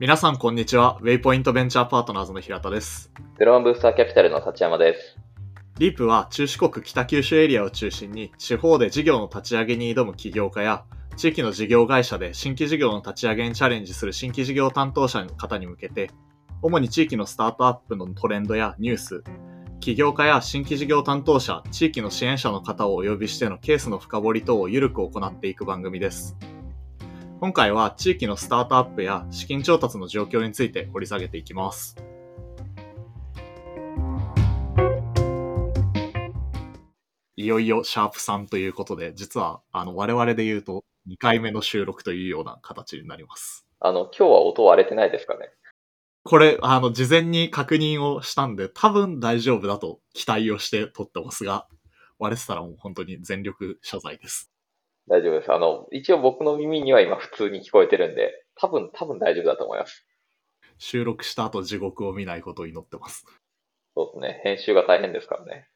皆さんこんにちは。ウェイポイントベンチャーパートナーズの平田です。ゼロワンブースターキャピタルの立山です。リープは中四国北九州エリアを中心に地方で事業の立ち上げに挑む起業家や地域の事業会社で新規事業の立ち上げにチャレンジする新規事業担当者の方に向けて主に地域のスタートアップのトレンドやニュース起業家や新規事業担当者、地域の支援者の方をお呼びしてのケースの深掘り等をゆるく行っていく番組です。今回は地域のスタートアップや資金調達の状況について掘り下げていきます。いよいよシャープ3ということで、実はあの我々で言うと2回目の収録というような形になります。あの、今日は音割れてないですかね？これ、あの、事前に確認をしたんで、多分大丈夫だと期待をして撮ってますが、割れてたらもう本当に全力謝罪です。大丈夫です。あの、一応僕の耳には今普通に聞こえてるんで、多分、多分大丈夫だと思います。収録した後地獄を見ないことを祈ってます。そうですね。編集が大変ですからね。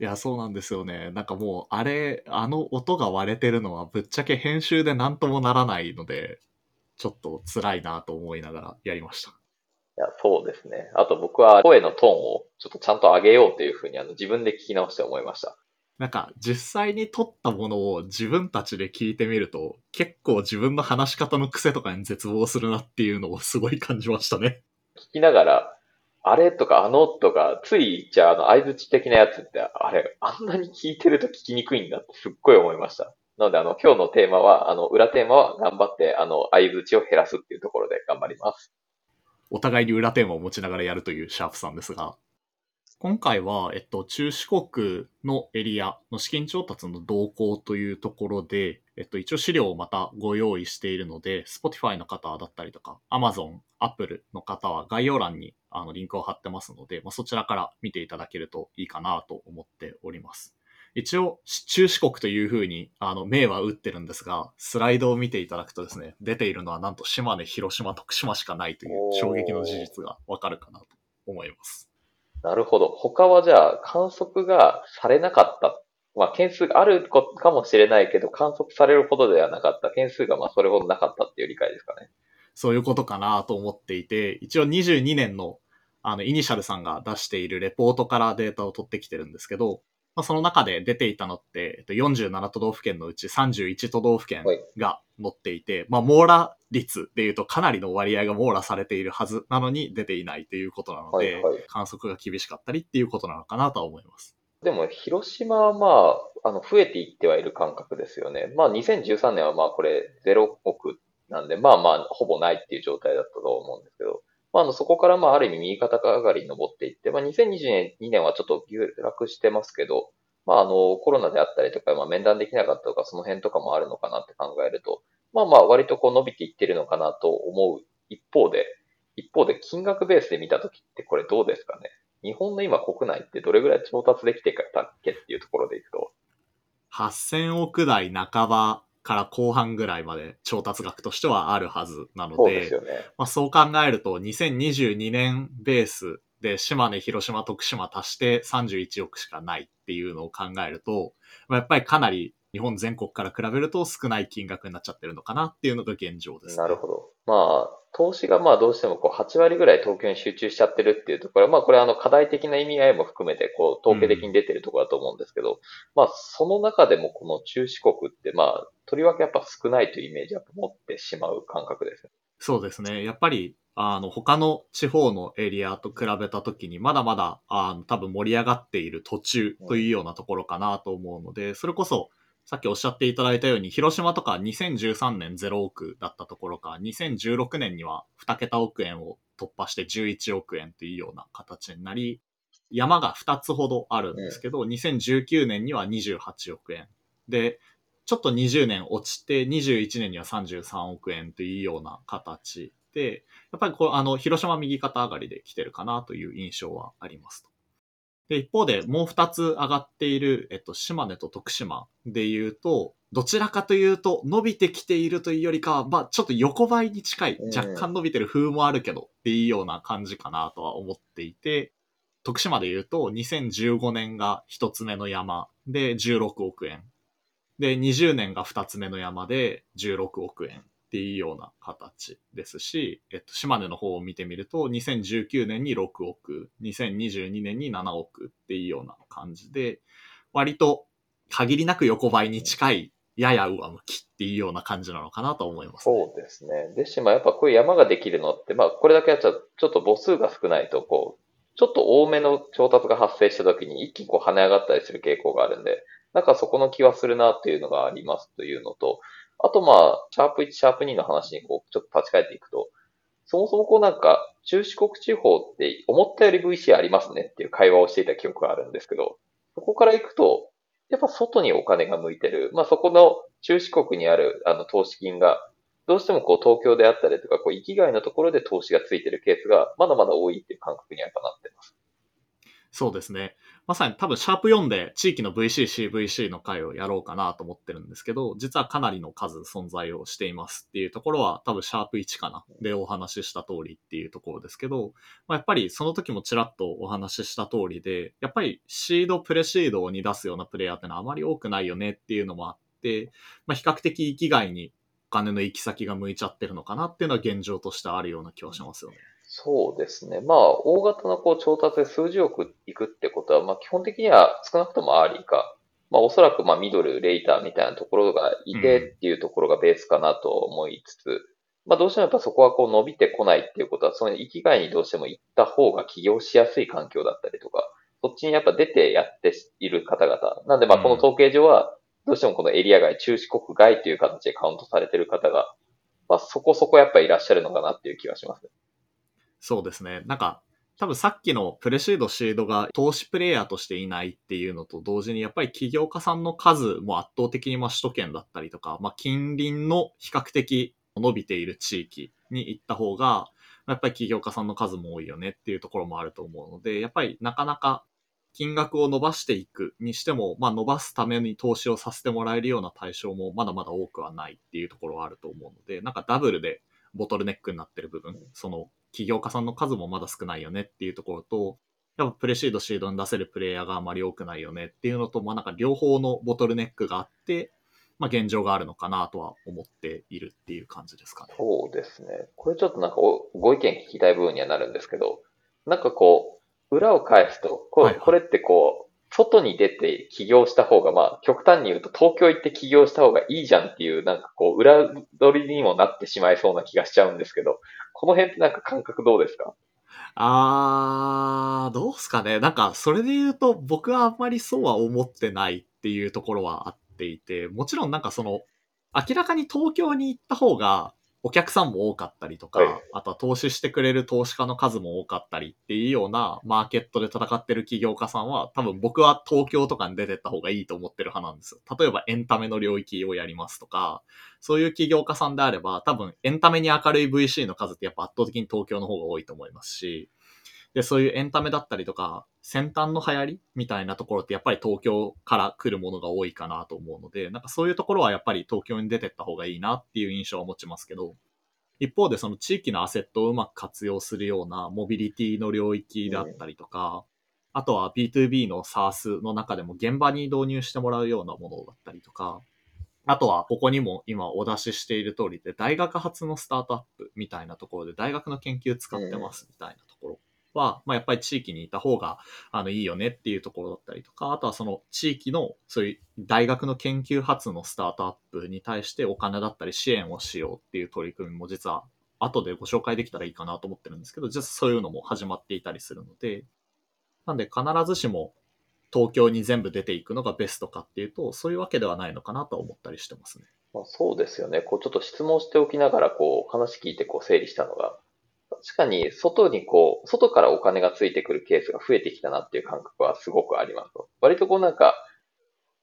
いや、そうなんですよね。なんかもう、あれ、あの音が割れてるのはぶっちゃけ編集で何ともならないので、ちょっと辛いなと思いながらやりました。いや、そうですね。あと僕は声のトーンをちょっとちゃんと上げようというふうにあの自分で聞き直して思いました。なんか実際に撮ったものを自分たちで聞いてみると結構自分の話し方の癖とかに絶望するなっていうのをすごい感じましたね。聞きながら、あれとかあのとか、つい言っちゃうあの相槌的なやつって、あれ、あんなに聞いてると聞きにくいんだってすっごい思いました。なのであの、今日のテーマは、あの、裏テーマは頑張って、あの、相槌を減らすっていうところで頑張ります。お互いに裏テーマを持ちながらやるというシャープさんですが、今回は、えっと、中四国のエリアの資金調達の動向というところで、えっと、一応資料をまたご用意しているので、Spotify の方だったりとか、Amazon、Apple の方は概要欄にあのリンクを貼ってますので、まあ、そちらから見ていただけるといいかなと思っております。一応、中四国というふうに、あの、銘は打ってるんですが、スライドを見ていただくとですね、出ているのはなんと島根、広島、徳島しかないという衝撃の事実がわかるかなと思います。なるほど。他はじゃあ、観測がされなかった。まあ、件数があるかもしれないけど、観測されるほどではなかった。件数がまあ、それほどなかったっていう理解ですかね。そういうことかなと思っていて、一応22年のあのイニシャルさんが出しているレポートからデータを取ってきてるんですけど、まあ、その中で出ていたのって、えっと、47都道府県のうち31都道府県はいが載っていて、まあ、網羅率でいうとかなりの割合が網羅されているはずなのに出ていないということなので、はいはい観測が厳しかったりっていうことなのかなとは思います。でも、広島はまあ、あの、増えていってはいる感覚ですよね。まあ、2013年はまあ、これ、0億なんで、まあまあ、ほぼないっていう状態だったと思うんですけど、まあ、あの、そこからまあ、ある意味右肩上がりに登っていって、まあ、2022年はちょっと下落してますけど、まあ、あの、コロナであったりとか、まあ、面談できなかったとか、その辺とかもあるのかなって考えると、まあまあ、割とこう伸びていってるのかなと思う一方で、一方で金額ベースで見たときってこれどうですかね？日本の今国内ってどれぐらい調達できてたっけっていうところでいくと、8000億台半ばから後半ぐらいまで調達額としてはあるはずなので、そうですよね。まあ、そう考えると、2022年ベースで島根、広島、徳島足して31億しかないっていうのを考えると、まあ、やっぱりかなり日本全国から比べると少ない金額になっちゃってるのかなっていうのが現状です、なるほど。まあ、投資がまあどうしてもこう8割ぐらい東京に集中しちゃってるっていうところは、まあこれはあの課題的な意味合いも含めてこう統計的に出てるところだと思うんですけど、まあその中でもこの中四国ってまあとりわけやっぱ少ないというイメージは持ってしまう感覚ですね。そうですね。やっぱり、あの、他の地方のエリアと比べたときに、まだまだ、あの、多分盛り上がっている途中というようなところかなと思うので、それこそ、さっきおっしゃっていただいたように、広島とか2013年0億だったところか、2016年には2桁億円を突破して11億円というような形になり、山が2つほどあるんですけど、2019年には28億円。で、ちょっと20年落ちて、21年には33億円というような形で、やっぱりこう、あの、広島右肩上がりで来てるかなという印象はありますと。で、一方でもう二つ上がっている、えっと、島根と徳島で言うと、どちらかというと、伸びてきているというよりかは、まあ、ちょっと横ばいに近い、うん若干伸びてる風もあるけど、っていうような感じかなとは思っていて、徳島で言うと、2015年が一つ目の山で16億円。で、20年が二つ目の山で16億円っていうような形ですし、えっと、島根の方を見てみると、2019年に6億、2022年に7億っていうような感じで、割と限りなく横ばいに近い、やや上向きっていうような感じなのかなと思います、ね、そうですね。ですし、まあやっぱこういう山ができるのって、まあこれだけやっちゃうちょっと母数が少ないと、こう、ちょっと多めの調達が発生した時に一気にこう跳ね上がったりする傾向があるんで、なんかそこの気はするなっていうのがありますというのと、あとまあ、シャープ1、シャープ2の話にこう、ちょっと立ち返っていくと、そもそもこうなんか、中四国地方って思ったより VC ありますねっていう会話をしていた記憶があるんですけど、そこから行くと、やっぱ外にお金が向いてる。まあそこの中四国にあるあの投資金が、どうしてもこう東京であったりとか、こう域外のところで投資がついてるケースがまだまだ多いっていう感覚にはやっぱなってます。そうですね。まさに多分シャープ4で地域の VC、CVC の回をやろうかなと思ってるんですけど、実はかなりの数存在をしていますっていうところは多分シャープ1かなでお話しした通りっていうところですけど、まあ、やっぱりその時もちらっとお話しした通りで、やっぱりシード、プレシードに出すようなプレイヤーってのはあまり多くないよねっていうのもあって、まあ、比較的域外にお金の行き先が向いちゃってるのかなっていうのは現状としてあるような気はしますよね。そうですね。まあ、大型のこう調達で数十億いくってことは、まあ、基本的には少なくともアーリーか、まあ、おそらくまあミドル、レイターみたいなところがいてっていうところがベースかなと思いつつ、うん、まあ、どうしてもやっぱそこはこう伸びてこないっていうことは、その域外にどうしても行った方が起業しやすい環境だったりとか、そっちにやっぱ出てやっている方々。なんでまあこの統計上は、どうしてもこのエリア外、中四国外という形でカウントされている方が、まあそこそこやっぱいらっしゃるのかなっていう気がします。そうですね。なんか、多分さっきのプレシード、シードが投資プレイヤーとしていないっていうのと同時に、やっぱり起業家さんの数も圧倒的にまあ首都圏だったりとか、まあ近隣の比較的伸びている地域に行った方が、やっぱり起業家さんの数も多いよねっていうところもあると思うので、やっぱりなかなか金額を伸ばしていくにしても、まあ伸ばすために投資をさせてもらえるような対象もまだまだ多くはないっていうところはあると思うので、なんかダブルでボトルネックになってる部分、その起業家さんの数もまだ少ないよねっていうところと、やっぱプレシード、シードに出せるプレイヤーがあまり多くないよねっていうのと、まあなんか両方のボトルネックがあって、まあ現状があるのかなとは思っているっていう感じですかね。そうですね。これちょっとなんかご意見聞きたい部分にはなるんですけど、なんかこう、裏を返すと、これ,、これってこう、外に出て起業した方が、まあ、極端に言うと東京行って起業した方がいいじゃんっていう、なんかこう、裏取りにもなってしまいそうな気がしちゃうんですけど、この辺ってなんか感覚どうですか？あー、どうすかね。なんか、それで言うと、僕はあんまりそうは思ってないっていうところはあっていて、もちろんなんかその、明らかに東京に行った方が、お客さんも多かったりとか、はい、あとは投資してくれる投資家の数も多かったりっていうようなマーケットで戦ってる起業家さんは多分僕は東京とかに出てった方がいいと思ってる派なんですよ。例えばエンタメの領域をやりますとか、そういう起業家さんであれば多分エンタメに明るい VC の数ってやっぱ圧倒的に東京の方が多いと思いますし、で、そういうエンタメだったりとか、先端の流行りみたいなところってやっぱり東京から来るものが多いかなと思うので、なんかそういうところはやっぱり東京に出てった方がいいなっていう印象を持ちますけど、一方でその地域のアセットをうまく活用するようなモビリティの領域であったりとか、あとは B2B の SARS の中でも現場に導入してもらうようなものだったりとか、あとはここにも今お出ししている通りで大学発のスタートアップみたいなところで大学の研究使ってますみたいなところ。は、まあ、やっぱり地域にいた方が、あの、いいよねっていうところだったりとか、あとはその地域の、そういう大学の研究発のスタートアップに対してお金だったり支援をしようっていう取り組みも実は後でご紹介できたらいいかなと思ってるんですけど、実はそういうのも始まっていたりするので、なんで必ずしも東京に全部出ていくのがベストかっていうと、そういうわけではないのかなと思ったりしてますね。まあ、そうですよね。こうちょっと質問しておきながら、こう話聞いてこう整理したのが、確かに、外にこう、外からお金がついてくるケースが増えてきたなっていう感覚はすごくありますと。割とこうなんか、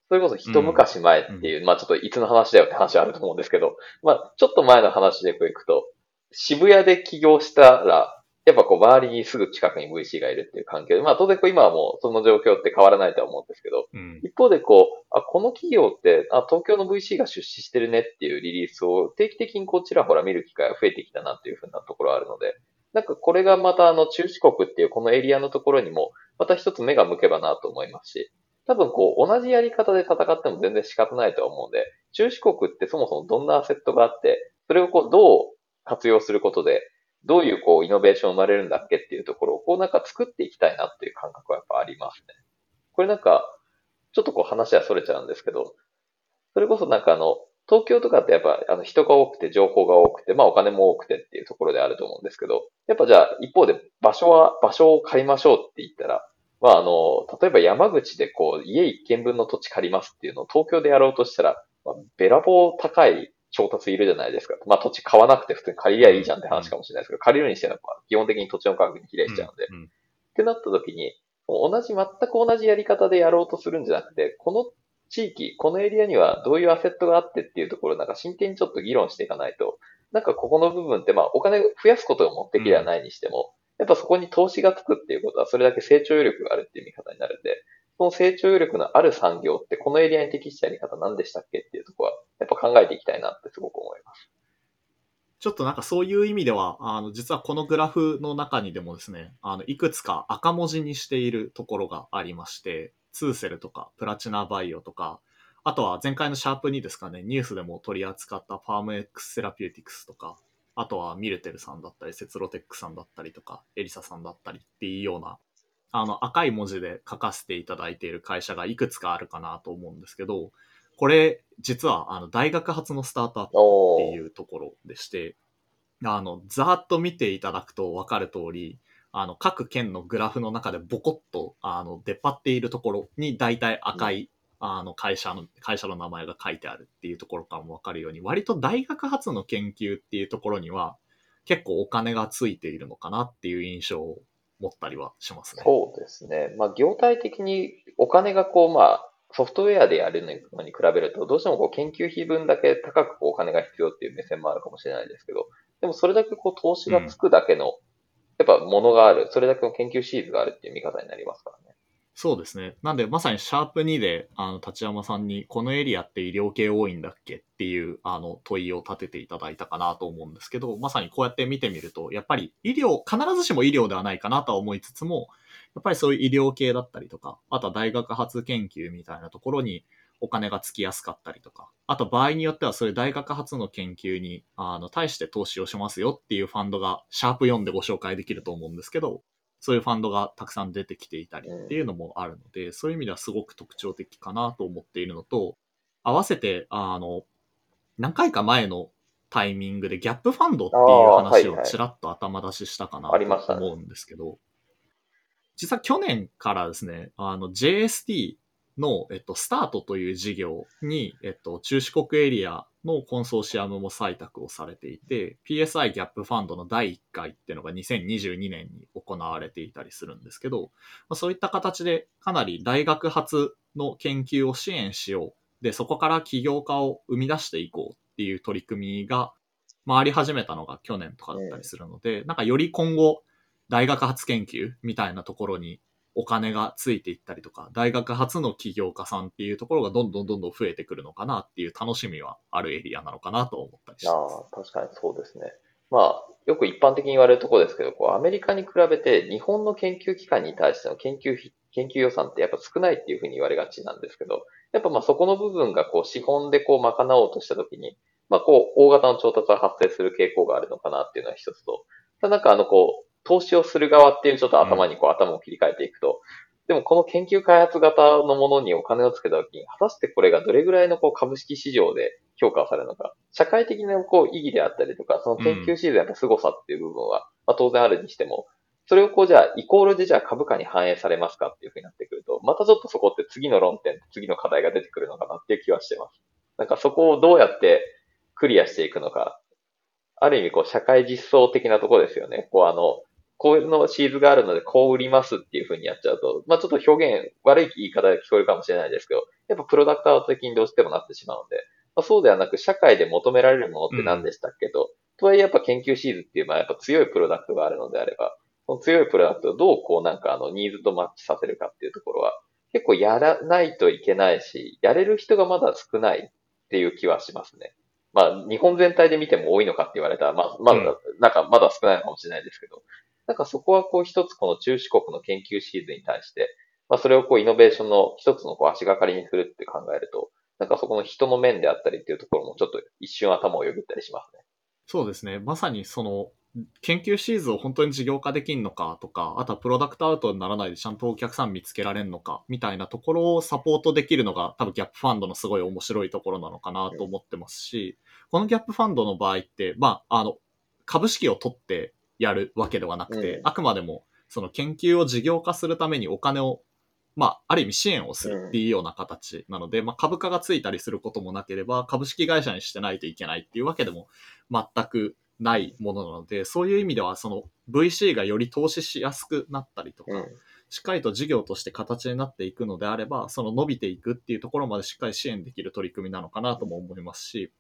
それこそ一昔前っていう、うん、まあちょっといつの話だよって話はあると思うんですけど、まあちょっと前の話でこういくと、渋谷で起業したら、やっぱこう周りにすぐ近くに VC がいるっていう環境で、まあ当然こう今はもうその状況って変わらないとは思うんですけど、うん、一方でこう、あ、この企業って、あ、東京の VC が出資してるねっていうリリースを定期的にこうちらほら見る機会が増えてきたなっていうふうなところあるので、なんかこれがまたあの中四国っていうこのエリアのところにも、また一つ目が向けばなと思いますし、多分こう同じやり方で戦っても全然仕方ないと思うんで、中四国ってそもそもどんなアセットがあって、それをこう、どう活用することで、どういうこう、イノベーション生まれるんだっけっていうところを、こうなんか作っていきたいなっていう感覚はやっぱありますね。これなんか、ちょっとこう話は逸れちゃうんですけど、それこそなんかあの、東京とかってやっぱあの人が多くて情報が多くて、まあお金も多くてっていうところであると思うんですけど、やっぱじゃあ一方で場所は、場所を借りましょうって言ったら、まああの、例えば山口でこう家一軒分の土地借りますっていうのを東京でやろうとしたら、まあ、べらぼう高い調達いるじゃないですか。まあ土地買わなくて普通に借りりゃいいじゃんって話かもしれないですけど、借りるにしては基本的に土地の価格に比例しちゃうんで。うんうんってなった時に、同じ、全く同じやり方でやろうとするんじゃなくて、この地域、このエリアにはどういうアセットがあってっていうところなんか真剣にちょっと議論していかないと、なんかここの部分ってまあお金増やすことが目的ではないにしても、やっぱそこに投資がつくっていうことはそれだけ成長余力があるっていう見方になるんで、その成長余力のある産業ってこのエリアに適したやり方何でしたっけっていうとこは、やっぱ考えていきたいなってすごく思います。ちょっとなんかそういう意味では、あの、実はこのグラフの中にでもですね、あの、いくつか赤文字にしているところがありまして、ツーセルとか、プラチナバイオとか、あとは前回のシャープ2ですかね、ニュースでも取り扱ったファーム X セラピューティクスとか、あとはミルテルさんだったり、セツロテックさんだったりとか、エリサさんだったりっていうような、あの、赤い文字で書かせていただいている会社がいくつかあるかなと思うんですけど、これ、実は、あの、大学発のスタートアップっていうところでして、あの、ざーっと見ていただくと分かる通り、あの、各県のグラフの中でボコッと、あの、出っ張っているところに大体赤い、あの、会社の、会社の名前が書いてあるっていうところからも分かるように、割と大学発の研究っていうところには、結構お金がついているのかなっていう印象を持ったりはしますね。そうですね。まあ、業態的にお金がこう、まあ、ソフトウェアでやるのに比べると、どうしてもこう研究費分だけ高くお金が必要っていう目線もあるかもしれないですけど、でもそれだけこう投資がつくだけの、やっぱものがある、それだけの研究シーズがあるっていう見方になりますからね。そうですね。なんで、まさにシャープ2で、あの、立山さんに、このエリアって医療系多いんだっけっていう、あの、問いを立てていただいたかなと思うんですけど、まさにこうやって見てみると、やっぱり医療、必ずしも医療ではないかなとは思いつつも、やっぱりそういう医療系だったりとか、あとは大学発研究みたいなところにお金がつきやすかったりとか、あと場合によってはそういう大学発の研究に、あの、対して投資をしますよっていうファンドが、シャープ4でご紹介できると思うんですけど、そういうファンドがたくさん出てきていたりっていうのもあるので、そういう意味ではすごく特徴的かなと思っているのと、合わせて、あの、何回か前のタイミングでギャップファンドっていう話をちらっと頭出ししたかなと思うんですけど、実は去年からですね、あの JST の、えっと、スタートという事業に、えっと、中四国エリアのコンソーシアムも採択をされていて、PSI ギャップファンドの第1回っていうのが2022年に行われていたりするんですけど、まあ、そういった形でかなり大学発の研究を支援しよう。で、そこから起業家を生み出していこうっていう取り組みが回り始めたのが去年とかだったりするので、なんかより今後、大学発研究みたいなところにお金がついていったりとか、大学発の起業家さんっていうところがどんどんどんどん増えてくるのかなっていう楽しみはあるエリアなのかなと思ったりします。あ、確かにそうですね。まあ、よく一般的に言われるところですけど、こう、アメリカに比べて日本の研究機関に対しての研究費、研究予算ってやっぱ少ないっていうふうに言われがちなんですけど、やっぱまあそこの部分がこう資本でこう賄おうとしたときに、まあこう大型の調達が発生する傾向があるのかなっていうのは一つと、ただなんかあのこう、投資をする側っていうちょっと頭にこう頭を切り替えていくと、でもこの研究開発型のものにお金をつけたときに、果たしてこれがどれぐらいのこう株式市場で評価されるのか、社会的なこう意義であったりとか、その研究シーズンの凄さっていう部分は、まあ、当然あるにしても、それをこうじゃあイコールでじゃあ株価に反映されますかっていうふうになってくると、またちょっとそこって次の論点、次の課題が出てくるのかなっていう気はしてます。なんかそこをどうやってクリアしていくのか、ある意味こう社会実装的なところですよね。こうあの、こういうのシーズがあるのでこう売りますっていうふうにやっちゃうと、まあちょっと表現、悪い言い方で聞こえるかもしれないですけど、やっぱプロダクター的にどうしてもなってしまうので、まあ、そうではなく社会で求められるものって何でしたっけと、とはいえやっぱ研究シーズっていうのはやっぱ強いプロダクトがあるのであれば、その強いプロダクトをどうこうなんかあのニーズとマッチさせるかっていうところは、結構やらないといけないし、やれる人がまだ少ないっていう気はしますね。まあ、日本全体で見ても多いのかって言われたら、まあ、まだ、なんかまだ少ないのかもしれないですけど、なんかそこはこう一つこの中四国の研究シーズンに対して、まあそれをこうイノベーションの一つのこう足がかりにするって考えると、なんかそこの人の面であったりっていうところもちょっと一瞬頭をよぎったりしますね。そうですね。まさにその、研究シーズンを本当に事業化できるのかとか、あとはプロダクトアウトにならないでちゃんとお客さん見つけられるのかみたいなところをサポートできるのが多分ギャップファンドのすごい面白いところなのかなと思ってますし、このギャップファンドの場合って、まあ、あの、株式を取ってやるわけではなくて、あくまでもその研究を事業化するためにお金をまあ、ある意味支援をするっていうような形なので、まあ、株価がついたりすることもなければ、株式会社にしてないといけないっていうわけでも全くないものなので、そういう意味では、その VC がより投資しやすくなったりとか、しっかりと事業として形になっていくのであれば、その伸びていくっていうところまでしっかり支援できる取り組みなのかなとも思いますし、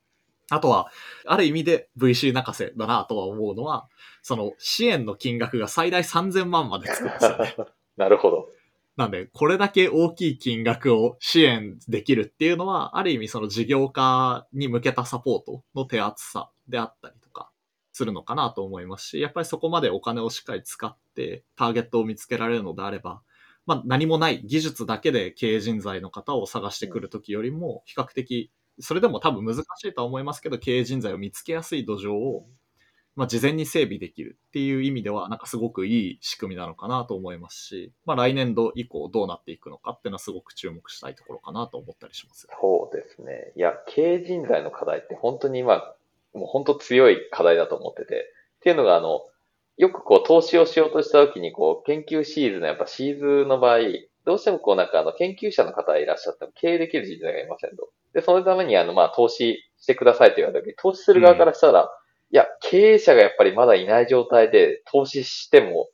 あとは、ある意味で VC 泣かせだなとは思うのは、その支援の金額が最大3000万までつくんですよね。なるほど。なんで、これだけ大きい金額を支援できるっていうのは、ある意味その事業化に向けたサポートの手厚さであったりとかするのかなと思いますし、やっぱりそこまでお金をしっかり使ってターゲットを見つけられるのであれば、まあ何もない技術だけで経営人材の方を探してくるときよりも、比較的、それでも多分難しいとは思いますけど、経営人材を見つけやすい土壌をまあ、事前に整備できるっていう意味では、なんかすごくいい仕組みなのかなと思いますし、まあ、来年度以降どうなっていくのかっていうのはすごく注目したいところかなと思ったりします。そうですね。いや、経営人材の課題って本当に今、もう本当強い課題だと思ってて、っていうのが、あの、よくこう投資をしようとしたときに、こう、研究シーズンのやっぱシーズンの場合、どうしてもこうなんかあの研究者の方がいらっしゃっても経営できる人材がいませんと。で、そのためにあのまあ投資してくださいと言われたとき、投資する側からしたら、いや、経営者がやっぱりまだいない状態で投資しても、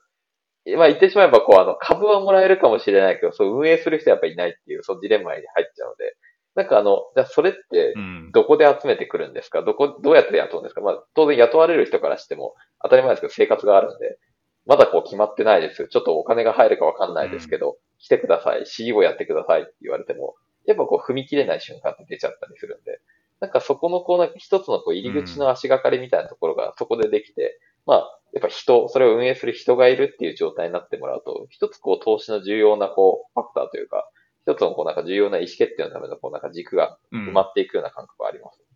まあ言ってしまえばこう、あの、株はもらえるかもしれないけど、そう運営する人はやっぱりいないっていう、そのジレンマに入っちゃうので、なんかあの、じゃあそれって、どこで集めてくるんですか、うん、どこ、どうやって雇うんですか？まあ当然雇われる人からしても当たり前ですけど生活があるんで、まだこう決まってないです。ちょっとお金が入るかわかんないですけど、うん、来てください、CEO やってくださいって言われても、やっぱこう踏み切れない瞬間って出ちゃったりするんで、なんかそこのこうなんか一つのこう入り口の足がかりみたいなところがそこでできて、うん、まあ、やっぱ人、それを運営する人がいるっていう状態になってもらうと、一つこう投資の重要なこうファクターというか、一つのこうなんか重要な意思決定のためのこうなんか軸が埋まっていくような感覚があります。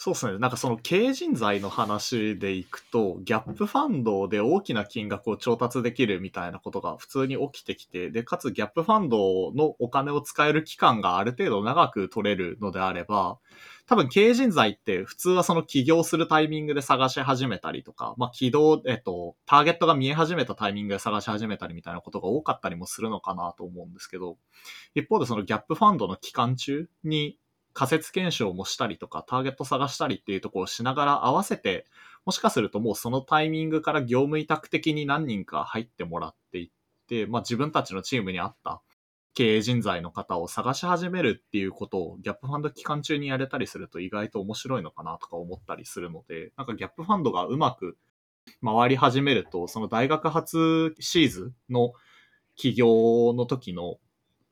そうですね。なんかその経営人材の話でいくと、ギャップファンドで大きな金額を調達できるみたいなことが普通に起きてきて、で、かつギャップファンドのお金を使える期間がある程度長く取れるのであれば、多分経営人材って普通はその起業するタイミングで探し始めたりとか、まあ起動、えっと、ターゲットが見え始めたタイミングで探し始めたりみたいなことが多かったりもするのかなと思うんですけど、一方でそのギャップファンドの期間中に仮説検証もしたりとか、ターゲット探したりっていうところをしながら合わせて、もしかするともうそのタイミングから業務委託的に何人か入ってもらっていって、まあ自分たちのチームに合った経営人材の方を探し始めるっていうことをギャップファンド期間中にやれたりすると意外と面白いのかなとか思ったりするので、なんかギャップファンドがうまく回り始めると、その大学発シーズンの起業の時の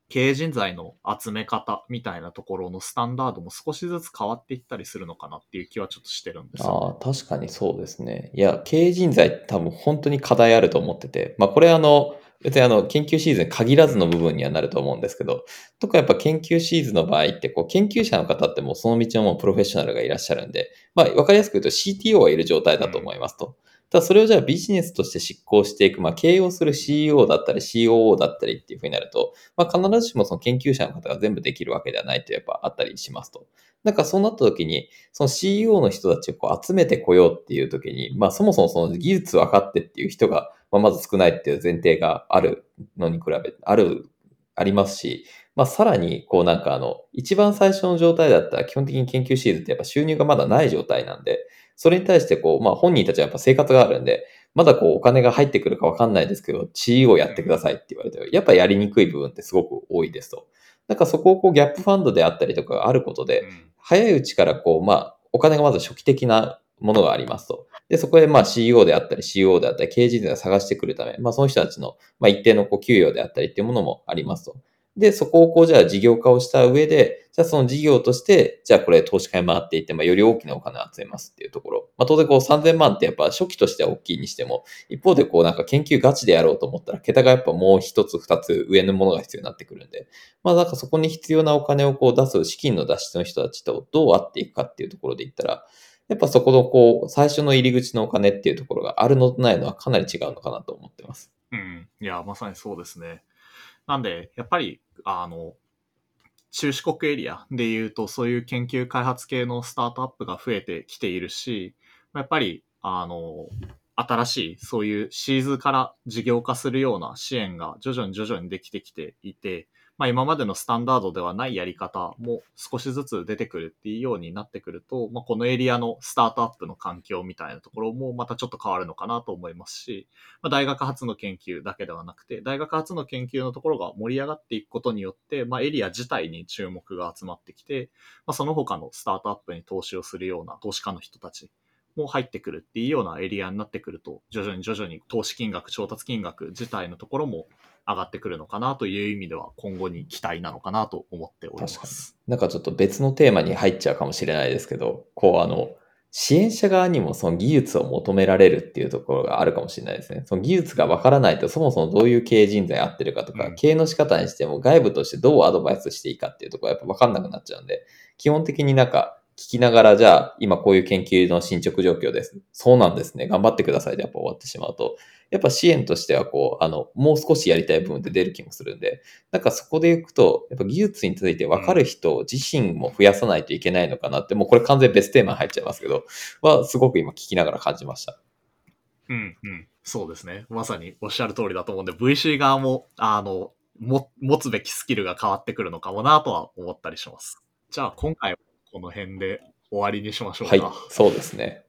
経営人材の集め方みたいなところのスタンダードも少しずつ変わっていったりするのかなっていう気はちょっとしてるんですよ、ね、ああ、確かにそうですね。いや、経営人材多分本当に課題あると思ってて、まあこれあの、別にあの、研究シーズン限らずの部分にはなると思うんですけど、特にやっぱ研究シーズンの場合って、こう、研究者の方ってもうその道のもうプロフェッショナルがいらっしゃるんで、まあ、わかりやすく言うと CTO はいる状態だと思いますと。ただそれをじゃあビジネスとして執行していく、まあ、経営をする CEO だったり COO だったりっていうふうになると、まあ、必ずしもその研究者の方が全部できるわけではないとやっぱあったりしますと。なんかそうなった時に、その CEO の人たちをこう集めてこようっていう時に、まあそもそもその技術分かってっていう人が、まあ、まず少ないっていう前提があるのに比べて、ある、ありますし、まあさらに、こうなんかあの、一番最初の状態だったら基本的に研究シーズンってやっぱ収入がまだない状態なんで、それに対してこう、まあ本人たちはやっぱ生活があるんで、まだこうお金が入ってくるかわかんないですけど、地位をやってくださいって言われて、やっぱやりにくい部分ってすごく多いですと。なんかそこをこうギャップファンドであったりとかがあることで、早いうちからこう、まあ、お金がまず初期的なものがありますと。で、そこでまあ CEO であったり CO であったり経営人材が探してくるため、まあその人たちのまあ一定のこう給与であったりっていうものもありますと。で、そこをこう、じゃあ事業化をした上で、じゃあその事業として、じゃあこれ投資家に回っていって、まあより大きなお金を集めますっていうところ。まあ当然こう3000万ってやっぱ初期としては大きいにしても、一方でこうなんか研究ガチでやろうと思ったら、桁がやっぱもう一つ二つ上のものが必要になってくるんで、まあなんかそこに必要なお金をこう出す資金の出しの人たちとどう会っていくかっていうところで言ったら、やっぱそこのこう、最初の入り口のお金っていうところがあるのとないのはかなり違うのかなと思ってます。うん。いや、まさにそうですね。なんで、やっぱり、あの、中四国エリアで言うと、そういう研究開発系のスタートアップが増えてきているし、やっぱり、あの、新しい、そういうシーズから事業化するような支援が徐々に徐々にできてきていて、まあ今までのスタンダードではないやり方も少しずつ出てくるっていうようになってくると、まあこのエリアのスタートアップの環境みたいなところもまたちょっと変わるのかなと思いますし、まあ、大学発の研究だけではなくて、大学発の研究のところが盛り上がっていくことによって、まあエリア自体に注目が集まってきて、まあその他のスタートアップに投資をするような投資家の人たちも入ってくるっていうようなエリアになってくると、徐々に徐々に投資金額、調達金額自体のところも上がってくるのかなという意味では今後に期待なのかなと思っております。なんかちょっと別のテーマに入っちゃうかもしれないですけど、こうあの、支援者側にもその技術を求められるっていうところがあるかもしれないですね。その技術がわからないとそもそもどういう経営人材合ってるかとか、うん経営の仕方にしても外部としてどうアドバイスしていいかっていうところがやっぱわかんなくなっちゃうんで、基本的になんか聞きながらじゃあ今こういう研究の進捗状況です。そうなんですね。頑張ってくださいでやっぱ終わってしまうと、やっぱ支援としてはこう、あの、もう少しやりたい部分で出る気もするんで、なんかそこでいくと、やっぱ技術について分かる人自身も増やさないといけないのかなって、もうこれ完全に別テーマに入っちゃいますけど、はすごく今聞きながら感じました。うんうん。そうですね。まさにおっしゃる通りだと思うんで、VC 側も、あの、も、持つべきスキルが変わってくるのかもなとは思ったりします。じゃあ今回はこの辺で終わりにしましょうか。はい、そうですね。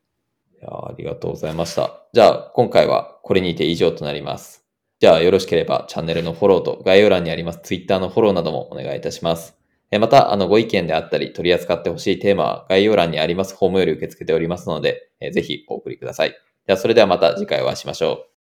いやありがとうございました。じゃあ今回はこれにて以上となります。じゃあよろしければチャンネルのフォローと概要欄にあります Twitter のフォローなどもお願いいたします。また、あの、ご意見であったり取り扱ってほしいテーマは概要欄にありますホームより受け付けておりますので、ぜひお送りください。ではそれではまた次回お会いしましょう。